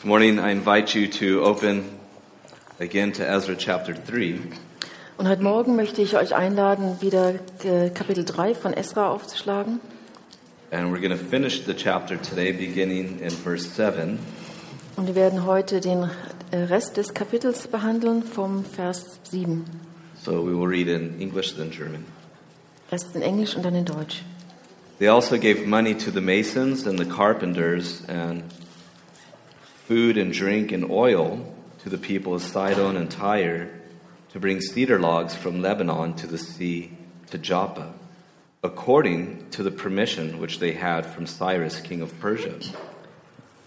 This morning, I invite you to open again to Ezra chapter 3. Und heute Morgen möchte ich euch einladen, wieder äh, Kapitel 3 von Esra aufzuschlagen. And we're going to finish the chapter today, beginning in verse 7. Und wir werden heute den äh, Rest des Kapitels behandeln vom Vers 7. So we will read in English, then German. Erst in Englisch und dann in Deutsch. They also gave money to the masons and the carpenters, and food and drink and oil to the people of Sidon and Tyre to bring cedar logs from Lebanon to the sea to Joppa, according to the permission which they had from Cyrus, king of Persia.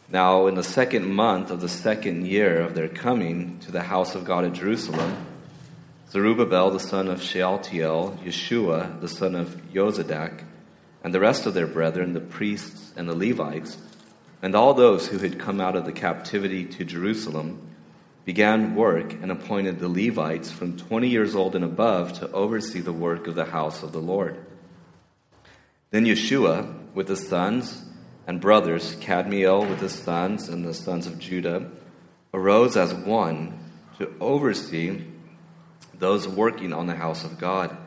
Now, in the second month of the second year of their coming to the house of God at Jerusalem, Zerubbabel the son of Shealtiel, Yeshua the son of Jozadak, and the rest of their brethren, the priests and the Levites, and all those who had come out of the captivity to Jerusalem, began work and appointed the Levites from 20 years old and above to oversee the work of the house of the Lord. Then Yeshua, with his sons and brothers, Cadmiel with his sons and the sons of Judah, arose as one to oversee those working on the house of God.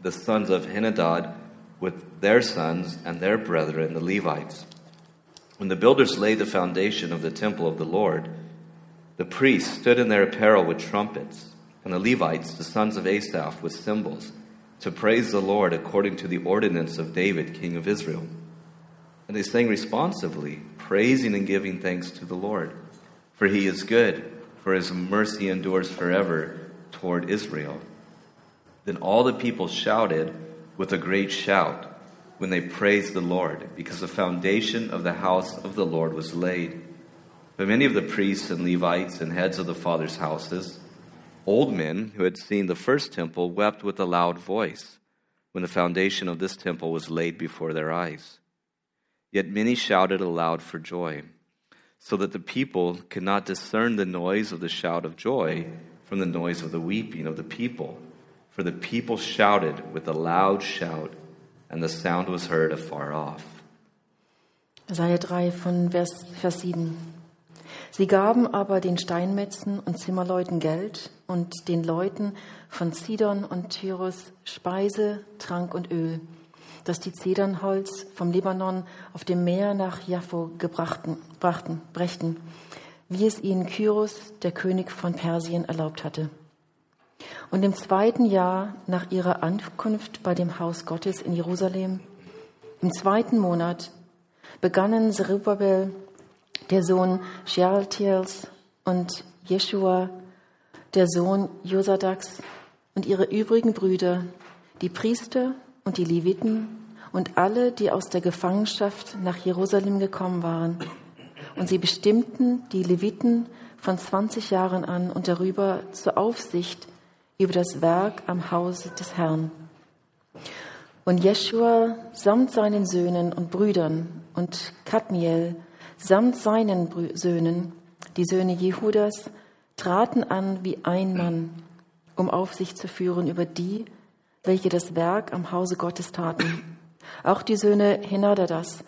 The sons of Henadad with their sons and their brethren, the Levites. When the builders laid the foundation of the temple of the Lord, the priests stood in their apparel with trumpets, and the Levites, the sons of Asaph, with cymbals, to praise the Lord according to the ordinance of David, king of Israel. And they sang responsively, praising and giving thanks to the Lord. For he is good, for his mercy endures forever toward Israel. Then all the people shouted with a great shout when they praised the Lord, because the foundation of the house of the Lord was laid. But many of the priests and Levites and heads of the fathers' houses, old men who had seen the first temple, wept with a loud voice when the foundation of this temple was laid before their eyes. Yet many shouted aloud for joy, so that the people could not discern the noise of the shout of joy from the noise of the weeping of the people. For the people shouted with a loud shout, and the sound was heard afar off. Jesaja 3 von Vers, Vers 7. Sie gaben aber den Steinmetzen und Zimmerleuten Geld und den Leuten von Sidon und Tyrus Speise, Trank und Öl, das die Zedernholz vom Libanon auf dem Meer nach Jaffo gebrachten, brachten, brächten, wie es ihnen Kyros, der König von Persien, erlaubt hatte. Und im zweiten Jahr nach ihrer Ankunft bei dem Haus Gottes in Jerusalem, im zweiten Monat, begannen Zerubbabel, der Sohn Shealtiels und Jeshua, der Sohn Josadaks und ihre übrigen Brüder, die Priester und die Leviten und alle, die aus der Gefangenschaft nach Jerusalem gekommen waren. Und sie bestimmten die Leviten von 20 Jahren an und darüber zur Aufsicht über das Werk am Hause des Herrn. Und Jeschua samt seinen Söhnen und Brüdern und Kadmiel samt seinen Brü Söhnen, die Söhne Jehudas, traten an wie ein Mann, um Aufsicht zu führen über die, welche das Werk am Hause Gottes taten. Auch die Söhne Henadadas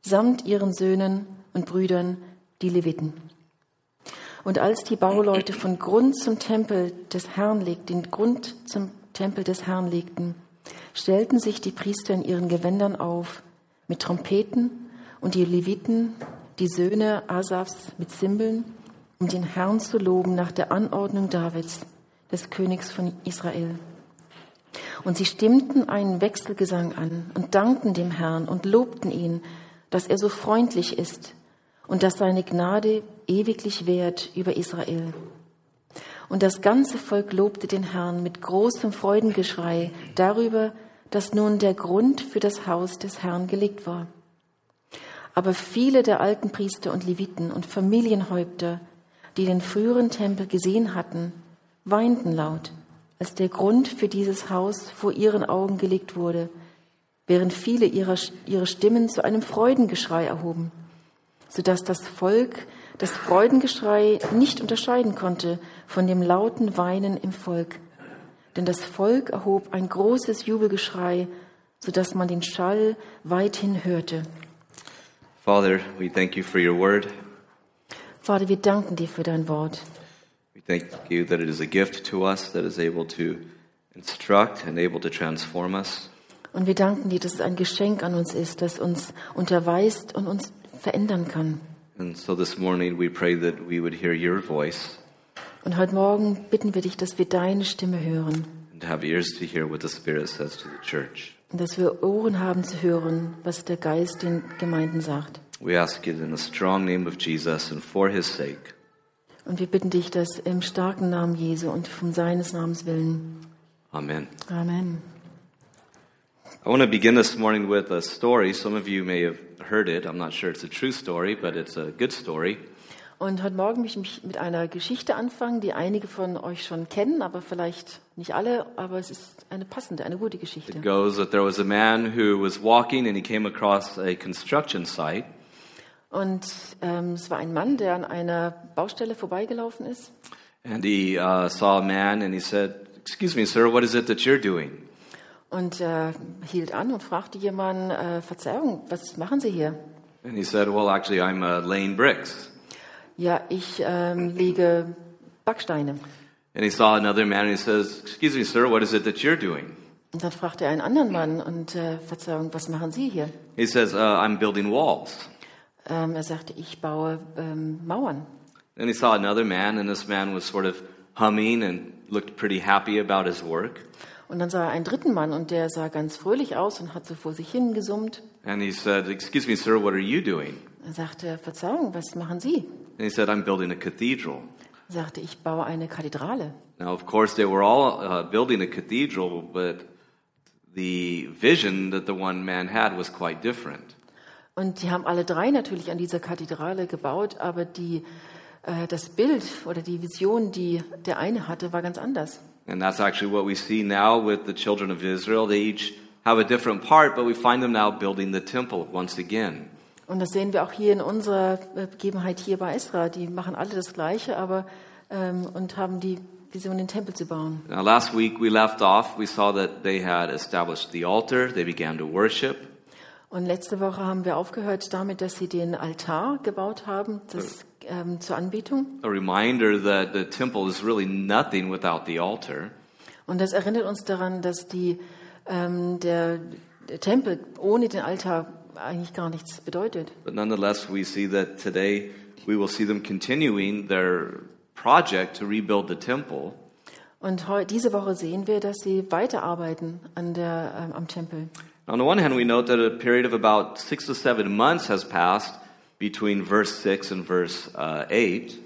samt ihren Söhnen und Brüdern, die Leviten. Und als die Bauleute von Grund zum Tempel des Herrn legten, den Grund zum Tempel des Herrn legten, stellten sich die Priester in ihren Gewändern auf mit Trompeten und die Leviten, die Söhne Asafs mit Zimbeln, um den Herrn zu loben nach der Anordnung Davids, des Königs von Israel. Und sie stimmten einen Wechselgesang an und dankten dem Herrn und lobten ihn, dass er so freundlich ist und dass seine Gnade ewiglich währt über Israel. Und das ganze Volk lobte den Herrn mit großem Freudengeschrei darüber, dass nun der Grund für das Haus des Herrn gelegt war. Aber viele der alten Priester und Leviten und Familienhäupter, die den früheren Tempel gesehen hatten, weinten laut, als der Grund für dieses Haus vor ihren Augen gelegt wurde, während viele ihre, ihre Stimmen zu einem Freudengeschrei erhoben, sodass das Volk das Freudengeschrei nicht unterscheiden konnte von dem lauten Weinen im Volk. Denn das Volk erhob ein großes Jubelgeschrei, sodass man den Schall weithin hörte. Father, we thank you for your word. Vater, wir danken dir für dein Wort. We thank you that it is a gift to us that is able to instruct and able to transform us. Und wir danken dir, dass es ein Geschenk an uns ist, das uns unterweist und uns verändern kann. And so this morning we pray that we would hear your voice Und heute Morgen bitten wir dich, dass wir deine Stimme hören and have ears to hear what the Spirit says to the church. und dass wir Ohren haben zu hören, was der Geist den Gemeinden sagt. We ask it in the strong name of Jesus and for his sake. Und wir bitten dich, dass im starken Namen Jesu und von seines Namens willen. Amen. Amen. I want to begin this morning with a story. Some of you may have heard it. I'm not sure it's a true story, but it's a good story. Und heute Morgen möchte ich mit einer Geschichte anfangen, die einige von euch schon kennen, aber vielleicht nicht alle, aber es ist eine passende, eine gute Geschichte. It goes that there was a man who was walking and he came across a construction site. Und ähm, es war ein Mann, der an einer Baustelle vorbeigelaufen ist. And he uh, saw a man and he said, Excuse me, sir, what is it that you're doing? Und äh, hielt an und fragte jemanden, äh, Verzeihung, was machen Sie hier? And he said, Well, actually, I'm uh, laying bricks. Ja, ich ähm, lege Backsteine. And he saw another man and he says, Excuse me, sir, what is it that you're doing? Und dann fragte er einen anderen Mann und äh, Verzeihung, was machen Sie hier? He says, uh, I'm building walls. Ähm, er sagte, ich baue ähm, Mauern. Then he saw another man, and this man was sort of humming and looked pretty happy about his work. Und dann sah er einen dritten Mann und der sah ganz fröhlich aus und hat so vor sich hin gesummt. And he said, Excuse me, sir, what are you doing? Er sagte, Verzeihung, was machen Sie? And he said, I'm building a cathedral. Er sagte, ich baue eine Kathedrale. Now, of course, they were all uh, building a cathedral, but the vision that the one man had was quite different. Und die haben alle drei natürlich an dieser Kathedrale gebaut, aber die, äh, das Bild oder die Vision, die der eine hatte, war ganz anders. And that's actually what we see now with the children of Israel. They each have a different part, but we find them now building the temple once again. Und das sehen wir auch hier in unserer äh, Begebenheit hier bei Esra. Die machen alle das Gleiche, aber ähm, und haben die Vision, den Tempel zu bauen. Now, last week we left off, we saw that they had established the altar, they began to worship. Und letzte Woche haben wir aufgehört damit, dass sie den Altar gebaut haben, das, ähm, zur Anbetung. A reminder that the temple is really nothing without the altar. Und das erinnert uns daran, dass die, ähm, der, der Tempel ohne den Altar eigentlich gar nichts bedeutet. But nonetheless, we see that today we will see them continuing their project to rebuild the temple. Und diese Woche sehen wir, dass sie weiterarbeiten an der, ähm, am Tempel. On the one hand, we note that a period of about six to seven months has passed between verse 6 and verse uh, 8.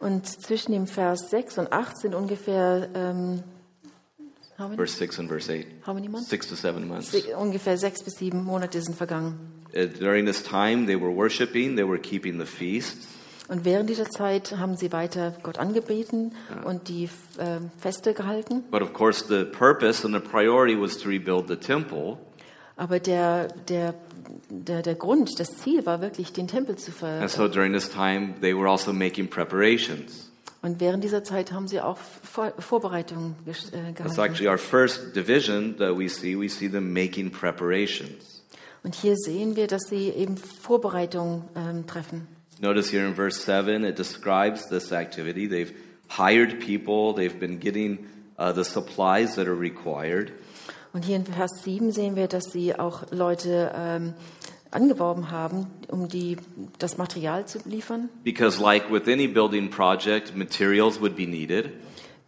Und zwischen dem Vers 6 und 8 sind ungefähr, ähm, how many, Verse 6 and verse 8. how many months? Six to seven months. Se- Ungefähr sechs bis sieben Monate sind vergangen. Uh, during this time, they were worshiping, they were keeping the feasts. Und während dieser Zeit haben sie weiter Gott angebeten und die ähm, Feste gehalten. But of course, the purpose and the priority was to rebuild the temple. Aber der, der, der, der Grund, das Ziel war wirklich, den Tempel zu ver... And so during this time, they were also making preparations. Und während dieser Zeit haben sie auch Vor Vorbereitungen äh, That's gehalten. actually our first division that we see. We see them making preparations. Und hier sehen wir, dass sie eben Vorbereitungen ähm, treffen. Notice here in verse 7, it describes this activity. They've hired people, they've been getting uh, the supplies that are required. Und hier in Vers 7 sehen wir, dass sie auch Leute ähm, angeworben haben, um die, das Material zu liefern. Because, like with any building project, materials would be needed.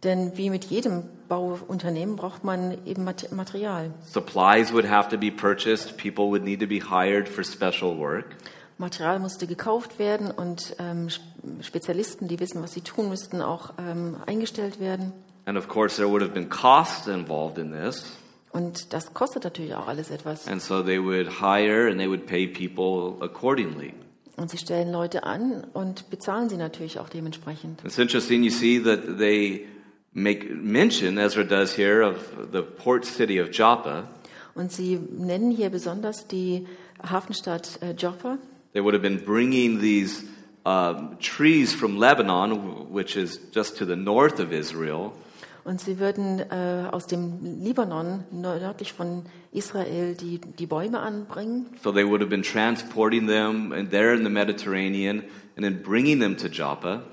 Denn wie mit jedem Bauunternehmen braucht man eben Mat- Material. Supplies would have to be purchased, people would need to be hired for special work. Material musste gekauft werden und ähm, Sp- Spezialisten, die wissen, was sie tun müssten, auch ähm, eingestellt werden. And of course, there would have been costs involved in this. Und das kostet natürlich auch alles etwas. And so they would hire and they would pay people accordingly. Und sie stellen Leute an und bezahlen sie natürlich auch dementsprechend. It's interesting, you see that they make mention, Ezra does here, of the port city of Joppa. Und sie nennen hier besonders die Hafenstadt äh, Joppa. They would have been bringing these um, trees from Lebanon, which is just to the north of Israel, Und sie würden äh, aus dem Libanon nördlich von Israel die, die Bäume anbringen. So they would have been transporting them and there in the Mediterranean and then bringing them to Joppa.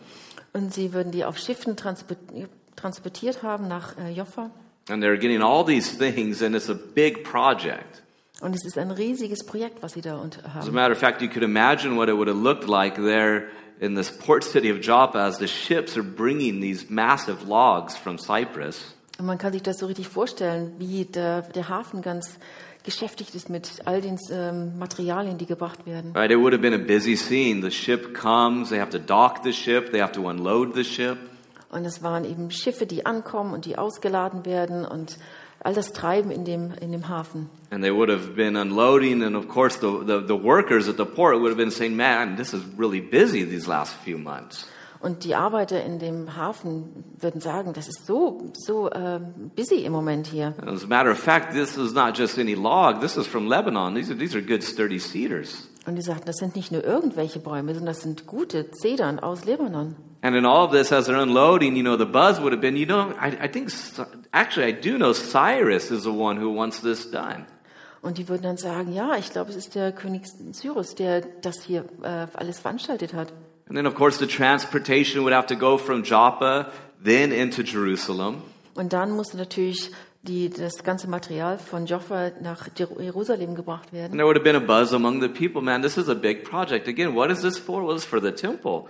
Und sie würden die auf Schiffen transport- transportiert haben nach äh, Joppa. And they're getting all these things and it's a big project. Und es ist ein riesiges Projekt, was sie da unter As a haben. matter of fact, you could imagine what it would have looked like there in this port city of Joppa as the ships are bringing these massive logs from Cyprus. Und man kann sich das so richtig vorstellen, wie der, der Hafen ganz beschäftigt ist mit all den ähm, Materialien, die gebracht werden. Right? It would have been a busy scene. The ship comes, they have to dock the ship, they have to unload the ship. Und es waren eben Schiffe, die ankommen und die ausgeladen werden und all das Treiben in dem, in dem Hafen. And they would have been unloading, and of course, the, the, the workers at the port would have been saying, Man, this is really busy these last few months. Und die Arbeiter in dem Hafen würden sagen, das ist so, so ähm, busy im Moment hier. As a matter of fact, this is not just any log, this is from Lebanon. These are, these are good, sturdy cedars. Und die sagten, das sind nicht nur irgendwelche Bäume, sondern das sind gute Zedern aus Libanon. And in all of this, as they're unloading, you know, the buzz would have been, you know, I, I think, actually, I do know Cyrus is the one who wants this done. Und die würden dann sagen, ja, ich glaube, es ist der König Cyrus, der das hier äh, alles veranstaltet hat. And then, of course, the transportation would have to go from Joppa, then into Jerusalem. Und dann musste natürlich die, das ganze Material von Joffa nach Jer- Jerusalem gebracht And werden. there would have been a buzz among the people, man, this is a big project. Again, what is this for? Well, it's for the temple.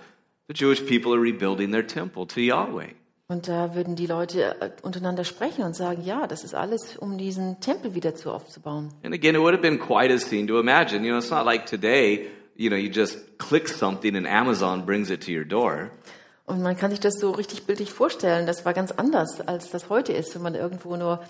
The Jewish people are rebuilding their temple to Yahweh. Und da würden die Leute äh, untereinander sprechen und sagen, ja, das ist alles, um diesen Tempel wieder zu aufzubauen. And again, it would have been quite a scene to imagine. You know, it's not like today, you know, you just click something and Amazon brings it to your door. Und man kann sich das so richtig bildlich vorstellen. Das war ganz anders, als das heute ist, wenn man irgendwo nur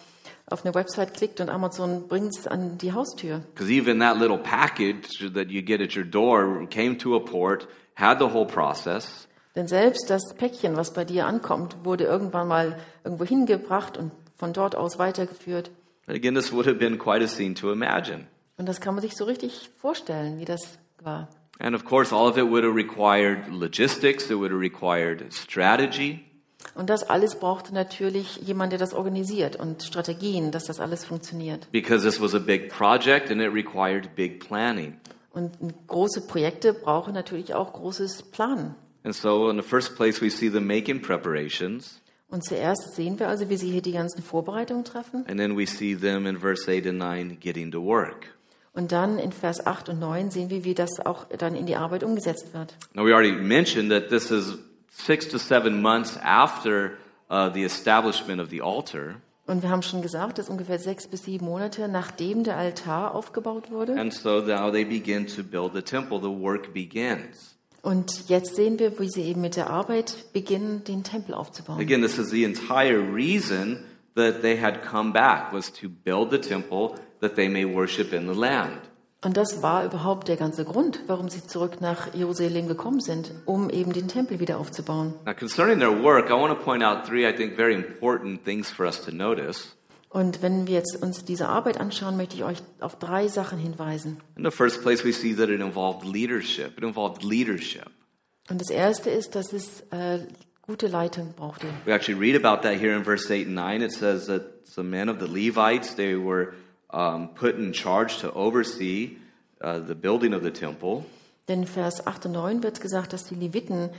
auf eine Website klickt und Amazon bringt es an die Haustür. Because even that little package that you get at your door came to a port, had the whole process, Denn selbst das Päckchen, was bei dir ankommt, wurde irgendwann mal irgendwo hingebracht und von dort aus weitergeführt. But again, this would have been quite a scene to imagine. Und das kann man sich so richtig vorstellen, wie das war. And of course, all of it would have required logistics, it would have required strategy. Und das alles brauchte natürlich jemand, der das organisiert und Strategien, dass das alles funktioniert. because this was a big project and it required big planning. Und große Projekte brauchen natürlich auch großes Planen. And so, in the first place, we see them making preparations, Und zuerst sehen wir also, wie sie hier die ganzen Vorbereitungen treffen. and then we see them in verse 8 and 9 getting to work. Und dann in Vers 8 und 9 sehen wir, wie das auch dann in die Arbeit umgesetzt wird. Now, we already mentioned that this is six to seven months after uh, the establishment of the altar. Und wir haben schon gesagt, dass ungefähr sechs bis sieben Monate nachdem der Altar aufgebaut wurde. And so now they begin to build the temple. The work begins. Und jetzt sehen wir, wie sie eben mit der Arbeit beginnen, den Tempel aufzubauen. Again, this is the entire reason that they had come back was to build the temple that they may worship in the land. Und das war überhaupt der ganze Grund, warum sie zurück nach Jerusalem gekommen sind, um eben den Tempel wieder aufzubauen. Now, concerning their work, I want to point out three, I think, very important things for us to notice. Und wenn wir jetzt uns diese Arbeit anschauen, möchte ich euch auf drei Sachen hinweisen. In the first place, we see that it involved leadership. It involved leadership. Und das erste ist, dass es äh, gute Leitung brauchte. We actually read about that here in verse 8 and 9. It says that some men of the Levites, they were um, put in charge to oversee uh, the building of the temple. Denn Vers 8 und 9 wird gesagt, dass die Leviten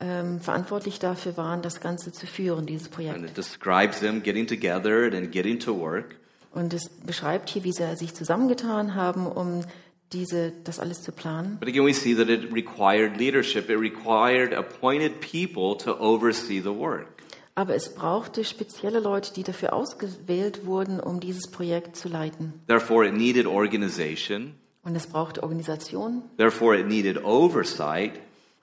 ähm, verantwortlich dafür waren, das Ganze zu führen, dieses And Projekt. it describes them getting together and getting to work. Und es beschreibt hier, wie sie sich zusammengetan haben, um diese, das alles zu planen. But again, we see that it required leadership. It required appointed people to oversee the work. Aber es brauchte spezielle Leute, die dafür ausgewählt wurden, um dieses Projekt zu leiten. Therefore, it needed organization. Und es brauchte Organisation. Therefore, it needed oversight.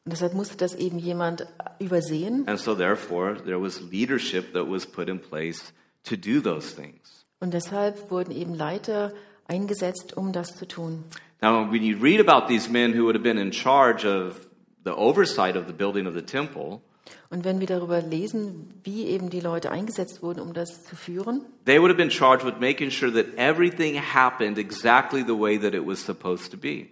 Und deshalb musste das eben jemand übersehen. And so, therefore, there was leadership that was put in place to do those things. Und deshalb wurden eben Leiter eingesetzt, um das zu tun. Now, when you read about these men who would have been in charge of the oversight of the building of the temple, Und wenn wir darüber lesen, wie eben die Leute eingesetzt wurden, um das zu führen, they would have been charged with making sure that everything happened exactly the way that it was supposed to be.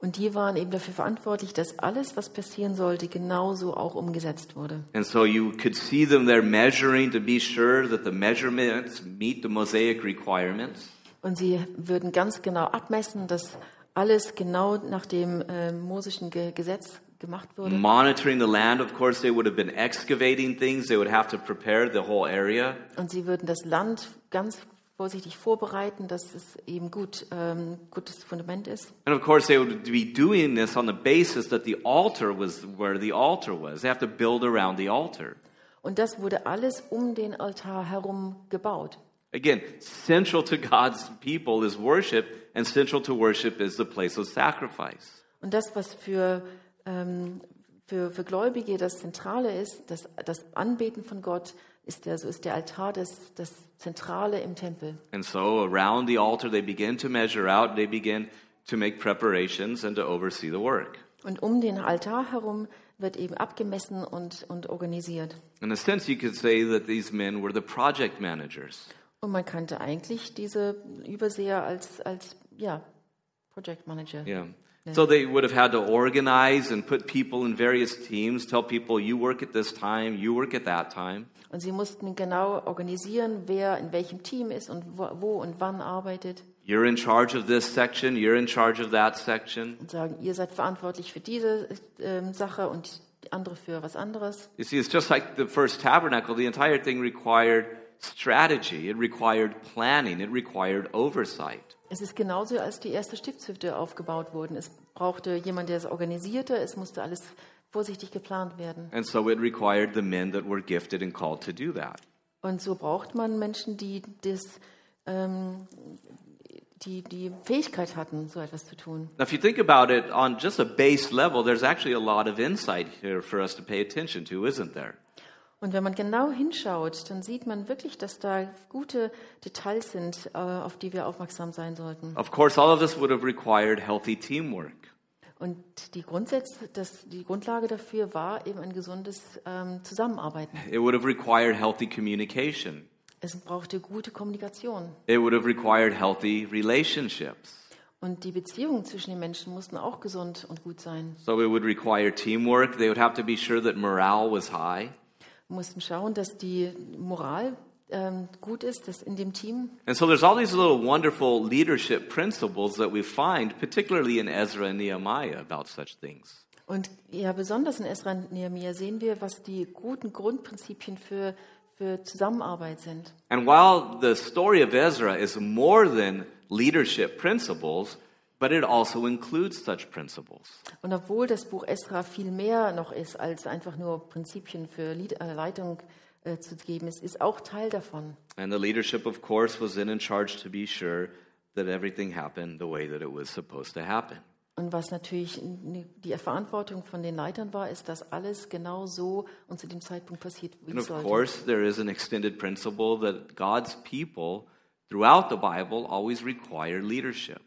Und die waren eben dafür verantwortlich, dass alles, was passieren sollte, genauso auch umgesetzt wurde. And so you could see them there measuring to be sure that the measurements meet the Mosaic requirements. Und sie würden ganz genau abmessen, dass alles genau nach dem äh, mosischen Ge Gesetz gemacht wurde. Monitoring the land, of course, they would have been excavating things. They would have to prepare the whole area. Und sie würden das Land ganz vorsichtig vorbereiten, dass es eben gut ähm, gutes Fundament ist. And of course, they would be doing this on the basis that the altar was where the altar was. They have to build around the altar. Und das wurde alles um den Altar herum gebaut. Again, central to God's people is worship, and central to worship is the place of sacrifice. Und das, was für, ähm, für, für Gläubige das Zentrale ist, das, das Anbeten von Gott, ist der, so ist der Altar das, das Zentrale im Tempel. And so around the altar, they begin to measure out, they begin to make preparations and to oversee the work. Und um den Altar herum wird eben abgemessen und, und organisiert. In a sense, you could say that these men were the project managers. Und man kannte eigentlich diese Überseher als, als ja, Project Manager. Yeah. So they would have had to organize and put people in various teams, tell people, you work at this time, you work at that time. Und sie mussten genau organisieren, wer in welchem Team ist und wo, und wann arbeitet. You're in charge of this section, you're in charge of that section. Und sagen, ihr seid verantwortlich für diese ähm, Sache und andere für was anderes. You see, it's just like the first tabernacle. The entire thing required strategy, it required planning, it required oversight. Es ist genauso, als die erste Stiftshütte aufgebaut wurden. Es brauchte jemand, der es organisierte. Es musste alles vorsichtig geplant werden. And so it required the men that were gifted and called to do that. Und so braucht man Menschen, die das, ähm, die die Fähigkeit hatten, so etwas zu tun. Now, if you think about it on just a base level, there's actually a lot of insight here for us to pay attention to, isn't there? Und wenn man genau hinschaut, dann sieht man wirklich, dass da gute Details sind, äh, auf die wir aufmerksam sein sollten. Of course, all of this would have required healthy teamwork. Und die, Grundsätze, das, die Grundlage dafür war eben ein gesundes ähm, Zusammenarbeiten. It would have required healthy communication. Es brauchte gute Kommunikation. It would have required healthy relationships. Und die Beziehungen zwischen den Menschen mussten auch gesund und gut sein. So it would require teamwork. They would have to be sure that morale was high. Mussten schauen, dass die Moral ähm, gut ist, dass in dem Team. And so there's all these little wonderful leadership principles that we find, particularly in Ezra and Nehemiah, about such things. Und ja, besonders in Esra und Nehemiah sehen wir, was die guten Grundprinzipien für, für Zusammenarbeit sind. And while the story of Ezra is more than leadership principles, but it also includes such principles. Und obwohl das Buch Esra viel mehr noch ist, als einfach nur Prinzipien für äh, Leitung äh, zu geben, es ist auch Teil davon. And the leadership, of course, was then in charge to be sure that everything happened the way that it was supposed to happen. Und was natürlich die Verantwortung von den Leitern war, ist, dass alles genau so und zu dem Zeitpunkt passiert, wie And es of sollte. course, there is an extended principle that God's people throughout the Bible always require leadership.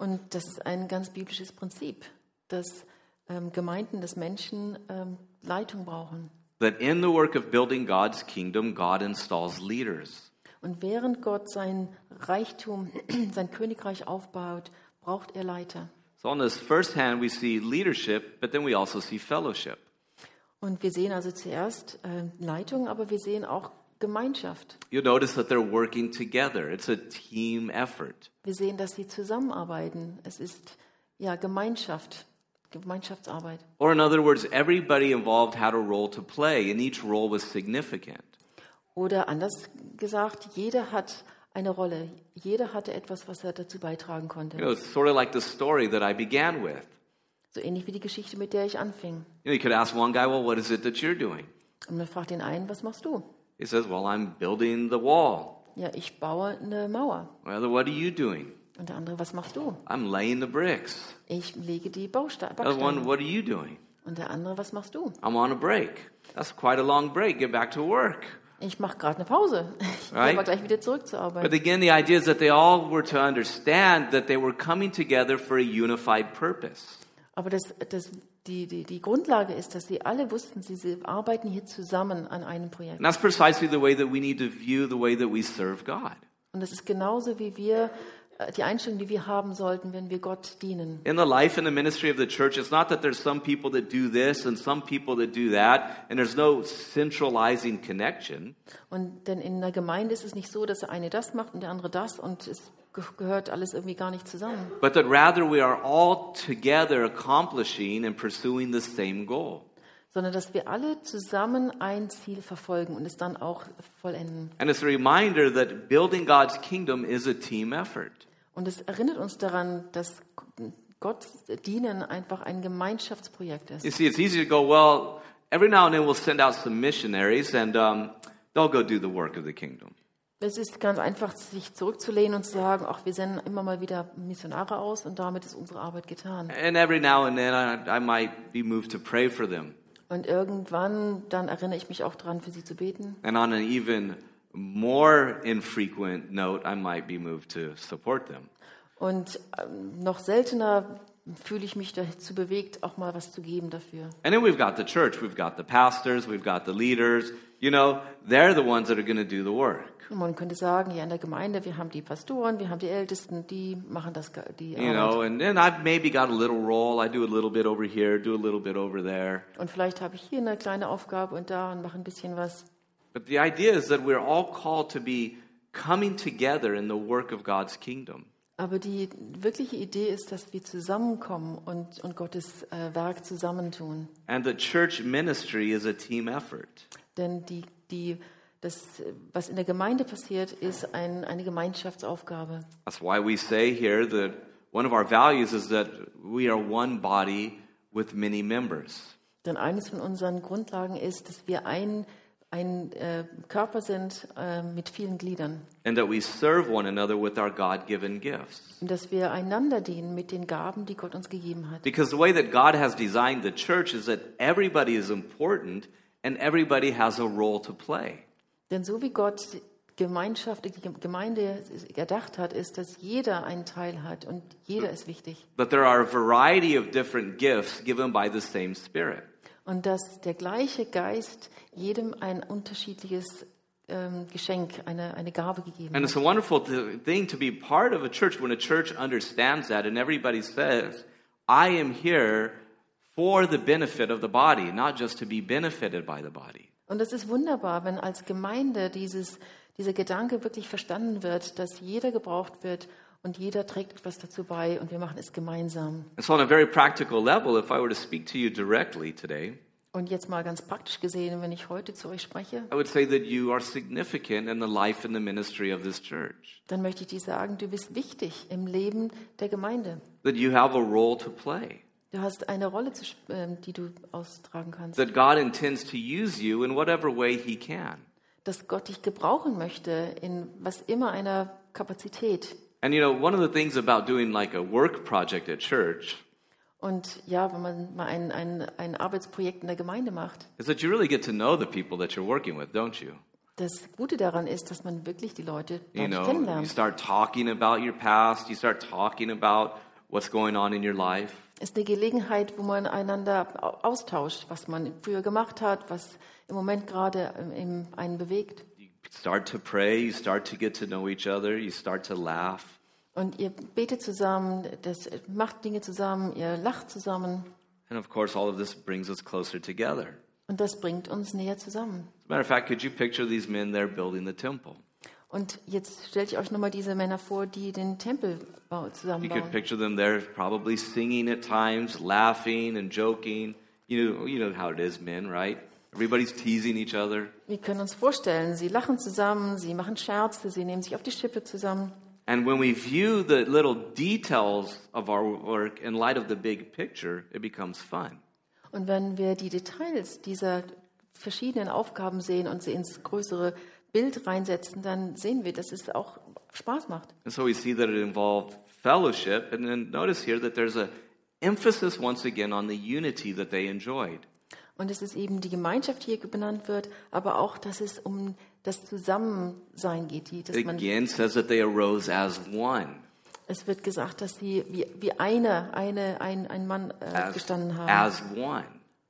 Und das ist ein ganz biblisches Prinzip, dass ähm, Gemeinden, dass Menschen ähm, Leitung brauchen. That in the work of building God's kingdom, God installs leaders. Und während Gott sein Reichtum, sein Königreich aufbaut, braucht er Leiter. So, on this first hand, we see leadership, but then we also see fellowship. Und wir sehen also zuerst äh, Leitung, aber wir sehen auch Gemeinschaft. You'll notice that they're working together. It's a team effort. Wir sehen, dass sie zusammenarbeiten. Es ist ja Gemeinschaft, Gemeinschaftsarbeit. Or, in other words, everybody involved had a role to play, and each role was significant. Oder anders gesagt, jeder hat eine Rolle. Jeder hatte etwas, was er dazu beitragen konnte. You know, it's sort of like the story that I began with. So ähnlich wie die Geschichte, mit der ich anfing. You know, you could ask one guy, well, what is it that you're doing? Und man fragt den einen, was machst du? He says, well, I'm building the wall. Ja, ich baue eine Mauer. Well, what are you doing? Und der andere, was machst du? I'm laying the bricks. Ich lege die Bausteine. The one, what are you doing? Und der andere, was machst du? I'm on a break. That's quite a long break. Get back to work. Ich mache gerade eine Pause. Ich Right. aber gleich wieder zurück zur Arbeit. But again, the idea is that they all were to understand that they were coming together for a unified purpose. Aber das, das, die, die, die Grundlage ist, dass sie alle wussten, sie, sie arbeiten hier zusammen an einem Projekt. And that's precisely the way that we need to view the way that we serve God. Und das ist genauso, wie wir äh, die Einstellung, die wir haben sollten, wenn wir Gott dienen. In the life and the ministry of the church, it's not that there's some people that do this and some people that do that, and there's no centralizing connection. Und denn in der Gemeinde ist es nicht so, dass der eine das macht und der andere das und es gehört alles irgendwie gar nicht zusammen. but that rather we are all together accomplishing and pursuing the same goal. sondern dass wir alle zusammen ein Ziel verfolgen und es dann auch vollenden. And it's a reminder that building God's kingdom is a team effort. Und es erinnert uns daran, dass Gott dienen einfach ein Gemeinschaftsprojekt You ist. see, it's easy to go, well, every now and then we'll send out some missionaries and um, they'll go do the work of the kingdom. Es ist ganz einfach, sich zurückzulehnen und zu sagen, ach, wir senden immer mal wieder Missionare aus und damit ist unsere Arbeit getan. And every now and then I, I might be moved to pray for them. Und irgendwann, dann erinnere ich mich auch daran, für sie zu beten. And on an even more infrequent note, I might be moved to support them. Und ähm, noch seltener fühle ich mich dazu bewegt, auch mal was zu geben dafür. And then we've got the church, we've got the pastors, we've got the leaders. You know, they're the ones that are going to do the work. Und man könnte sagen, ja, in der Gemeinde, wir haben die Pastoren, wir haben die Ältesten, die machen das, die You Arbeit. know, and then I've maybe got a little role. I do a little bit over here, do a little bit over there. Und vielleicht habe ich hier eine kleine Aufgabe und da und mache ein bisschen was. But the idea is that we're all called to be coming together in the work of God's kingdom. Aber die wirkliche Idee ist, dass wir zusammenkommen und, und Gottes äh, Werk zusammentun. And the church ministry is a team effort. Denn die, die, das, was in der Gemeinde passiert, ist ein, eine Gemeinschaftsaufgabe. That's why we say here that one of our values is that we are one body with many members. Denn eines von unseren Grundlagen ist, dass wir ein, ein äh, Körper sind äh, mit vielen Gliedern. And that we serve one another with our God given gifts. Und dass wir einander dienen mit den Gaben, die Gott uns gegeben hat. Because the way that God has designed the church is that everybody is important and everybody has a role to play. Denn so wie Gott Gemeinschaft, die Gemeinde erdacht hat, ist, dass jeder einen Teil hat und jeder ist wichtig. That there are a variety of different gifts given by the same Spirit. Und dass der gleiche Geist jedem ein unterschiedliches ähm, Geschenk, eine, eine Gabe gegeben And hat. it's a wonderful th- thing to be part of a church when a church understands that and everybody says, I am here for the benefit of the body, not just to be benefited by the body. Und das ist wunderbar, wenn als Gemeinde dieses, dieser Gedanke wirklich verstanden wird, dass jeder gebraucht wird und jeder trägt etwas dazu bei und wir machen es gemeinsam. And so, on a very practical level, if I were to speak to you directly today, Und jetzt mal ganz praktisch gesehen, wenn ich heute zu euch spreche, I would say that you are significant in the life and the ministry of this church, dann möchte ich dir sagen, du bist wichtig im Leben der Gemeinde. that you have a role to play, Du hast eine Rolle, zu, ähm, die du austragen kannst. that God intends to use you in whatever way He can. Dass Gott dich gebrauchen möchte in was immer einer Kapazität. And you know, one of the things about doing like a work project at church Und ja, wenn man mal ein, ein, ein Arbeitsprojekt in der Gemeinde macht, is that you really get to know the people that you're working with, don't you? das Gute daran ist, dass man wirklich die Leute You dort know, you kennenlernt. start talking about your past, you start talking about what's going on in your life. ist eine Gelegenheit, wo man einander au- austauscht, was man früher gemacht hat, was im Moment gerade ähm, im- einen bewegt. Start to pray, you start to get to know each other, you start to laugh. Und ihr betet zusammen, das macht Dinge zusammen, ihr lacht zusammen And of course, all of this brings us closer together. und das bringt uns näher zusammen. As a matter of fact, could you picture these men there building the temple? Und jetzt stellt euch nochmal diese Männer vor, die den Tempel bau- You could zusammenbauen. picture them there probably singing at times, laughing and joking. You know, you know how it is, men, right? Everybody's teasing each other. Wir können uns vorstellen, sie lachen zusammen, sie machen Scherze, sie nehmen sich auf die Schippe zusammen. And when we view the little details of our work in light of the big picture, it becomes fun. Und wenn wir die Details dieser verschiedenen Aufgaben sehen und sie ins größere Bild reinsetzen, dann sehen wir, dass es auch Spaß macht. And so we see that it involved fellowship. And then notice here that there's a emphasis once again on the unity that they enjoyed. Und es ist eben die Gemeinschaft hier benannt wird, aber auch, dass es um das Zusammensein geht. Die, dass It man, again says that they arose as one. es wird gesagt, dass sie wie, wie eine, eine, ein, ein Mann äh, As, gestanden haben. as one.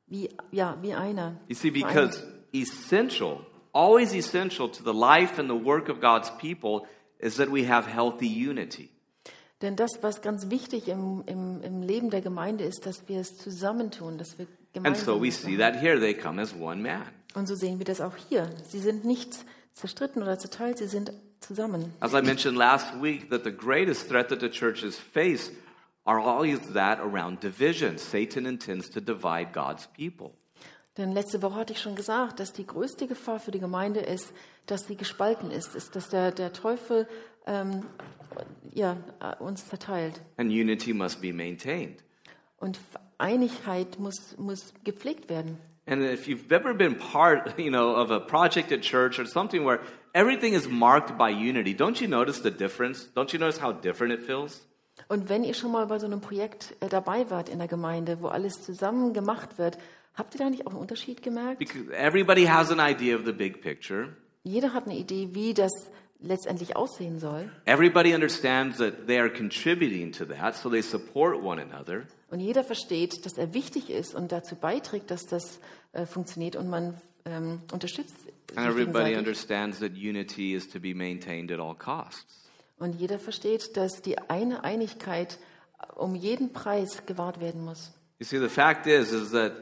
Wie, ja, wie einer. You see, because essential, always essential to the life and the work of God's people is that we have healthy unity. Denn das, was ganz wichtig im, im, im Leben der Gemeinde ist, dass wir es zusammentun, dass wir And so we see that here. They come as one man. Und so sehen wir das auch hier. Sie sind nicht zerstritten oder zerteilt, sie sind zusammen. As I mentioned last week, that the greatest threat that the churches face are always that around division. Satan intends to divide God's people. Denn letzte Woche hatte ich schon gesagt, dass die größte Gefahr für die Gemeinde ist, dass sie gespalten ist, ist dass der, der Teufel ähm, ja, uns zerteilt. And unity must be maintained. Und Einigkeit muss, muss gepflegt werden. And if you've ever been part, you know, of a project at church or something where everything is marked by unity, don't you notice the difference? Don't you notice how different it feels? Und wenn ihr schon mal bei so einem Projekt äh, dabei wart in der Gemeinde, wo alles zusammen gemacht wird, habt ihr da nicht auch einen Unterschied gemerkt? Because everybody has an idea of the big picture. Jeder hat eine Idee, wie das letztendlich aussehen soll. Everybody understands that they are contributing to that, so they support one another. Und jeder versteht, dass er wichtig ist und dazu beiträgt, dass das äh, funktioniert und man ähm, unterstützt. And everybody understands that unity is to be maintained at all costs. Und jeder versteht, dass die eine Einigkeit um jeden Preis gewahrt werden muss. You see, the fact is, is that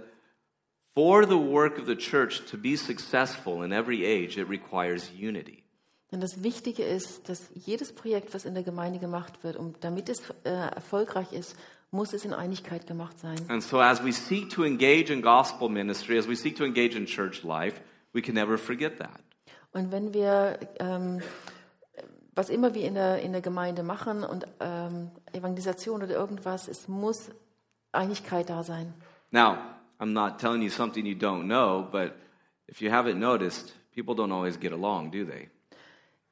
for the work of the church to be successful in every age, it requires unity. Denn das Wichtige ist, dass jedes Projekt, was in der Gemeinde gemacht wird, um, damit es äh, erfolgreich ist, muss es in Einigkeit gemacht sein. And so, as we seek to engage in gospel ministry, as we seek to engage in church life, we can never forget that. Und wenn wir, ähm, was immer wir in der, in der Gemeinde machen und ähm, Evangelisation oder irgendwas, es muss Einigkeit da sein. Now, I'm not telling you something you don't know, but if you haven't noticed, people don't always get along, do they?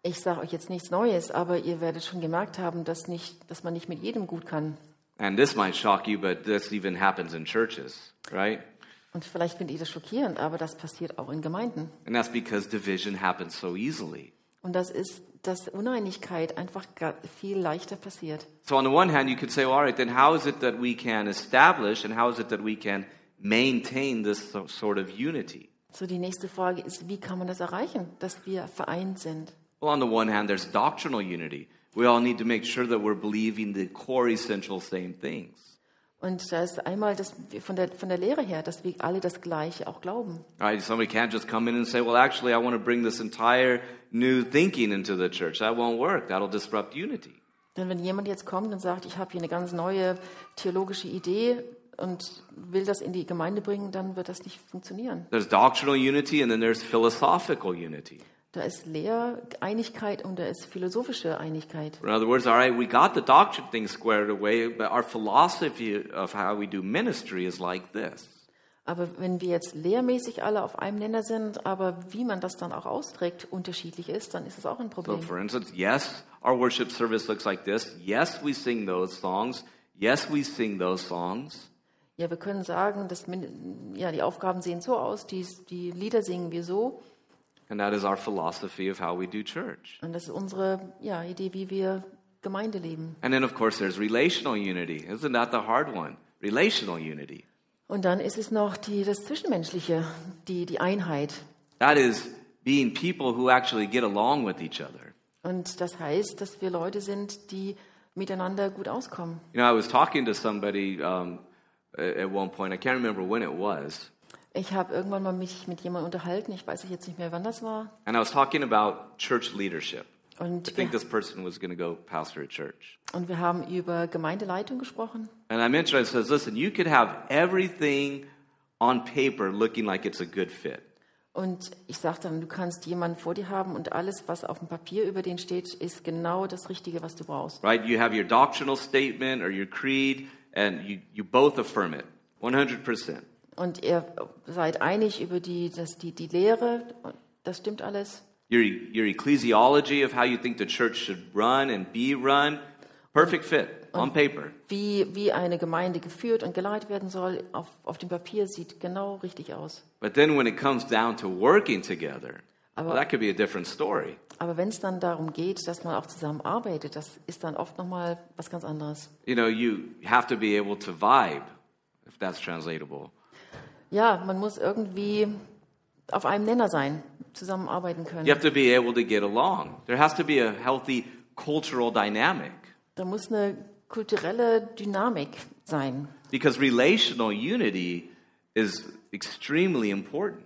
Ich sage euch jetzt nichts Neues, aber ihr werdet schon gemerkt haben, dass, nicht, dass man nicht mit jedem gut kann. And this might shock you, but this even happens in churches, right? Und vielleicht findet ihr das schockierend, aber das passiert auch in Gemeinden. And that's because division happens so easily. Und das ist, dass Uneinigkeit einfach viel leichter passiert. So, on the one hand, you could say, well, all right, then how is it that we can establish and how is it that we can maintain this so- sort of unity? So die nächste Frage ist, wie kann man das erreichen, dass wir vereint sind? Well, on the one hand, there's doctrinal unity. We all need to make sure that we're believing the core essential same things. Und da ist einmal das, von, der, von der Lehre her, dass wir alle das Gleiche auch glauben. Right? Somebody can't just come in and say, well, actually, I want to bring this entire new thinking into the church. That won't work. That'll disrupt unity. Denn wenn jemand jetzt kommt und sagt, ich habe hier eine ganz neue theologische Idee und will das in die Gemeinde bringen, dann wird das nicht funktionieren. There's doctrinal unity and then there's philosophical unity. Da ist Lehreinigkeit und da ist philosophische Einigkeit. In other words, all right, we got the doctrine thing squared away, but our philosophy of how we do ministry is like this. Aber wenn wir jetzt lehrmäßig alle auf einem Nenner sind, aber wie man das dann auch austrägt, unterschiedlich ist, dann ist es auch ein So, Problem. for instance, yes, our worship service looks like this. Yes, we sing those songs. Yes, we sing those songs. Ja, wir können sagen, dass ja, die Aufgaben sehen so aus, die, die Lieder singen wir so. And that is our philosophy of how we do church. Und das ist unsere ja, Idee, wie wir Gemeinde leben. And then, of course, there's relational unity. Isn't that the hard one? Relational unity. Und dann ist es noch die, das Zwischenmenschliche, die, die Einheit. That is being people who actually get along with each other. Und das heißt, dass wir Leute sind, die miteinander gut auskommen. You know, I was talking to somebody um, at one point. I can't remember when it was. Ich habe irgendwann mal mich mit jemandem unterhalten, ich weiß jetzt nicht mehr, wann das war. And I was talking about church leadership. I Und think wir, this person was going to go pastor a church. und wir haben über Gemeindeleitung gesprochen. And I mentioned, I says, listen, you could have everything on paper looking like it's a good fit. Und ich sagte dann, du kannst jemanden vor dir haben und alles, was auf dem Papier über den steht, ist genau das Richtige, was du brauchst. Right? You have your doctrinal statement or your creed, and you, you both affirm it 100%. Und ihr seid einig über die, das, die, die Lehre, das stimmt alles. Your, your ecclesiology of how you think the church should run and be run, perfect fit on paper. Wie, wie eine Gemeinde geführt und geleitet werden soll, auf, auf dem Papier sieht genau richtig aus. But then when it comes down to working together, well, Aber- that could be a different story. Aber wenn es dann darum geht, dass man auch zusammenarbeitet, das ist dann oft nochmal was ganz anderes. You know, you have to be able to vibe, if that's translatable. Ja, man muss irgendwie auf einem Nenner sein, zusammenarbeiten You können. have to be able to get along. There has to be a healthy cultural dynamic. Da muss eine kulturelle Dynamik sein. Because relational unity is extremely important.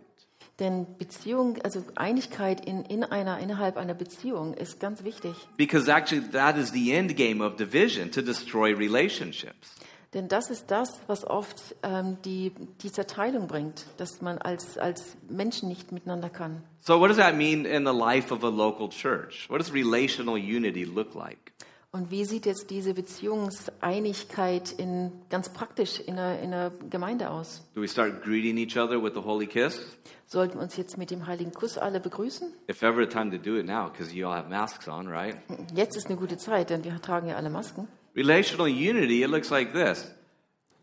Denn Beziehung, also Einigkeit in, in einer, innerhalb einer Beziehung ist ganz wichtig. Because actually, that is the end game of division to destroy relationships. Denn das ist das, was oft ähm, die, die Zerteilung bringt, dass man als, als Menschen nicht miteinander kann. So, what does that mean in the life of a local church? What does relational unity look like? Und wie sieht jetzt diese Beziehungseinigkeit in, ganz praktisch in einer, in einer Gemeinde aus? Do we start greeting each other with the holy kiss? Sollten wir uns jetzt mit dem heiligen Kuss alle begrüßen? If ever a time to do it now, because you all have masks on, right? Jetzt ist eine gute Zeit, denn wir tragen ja alle Masken. Relational unity, it looks like this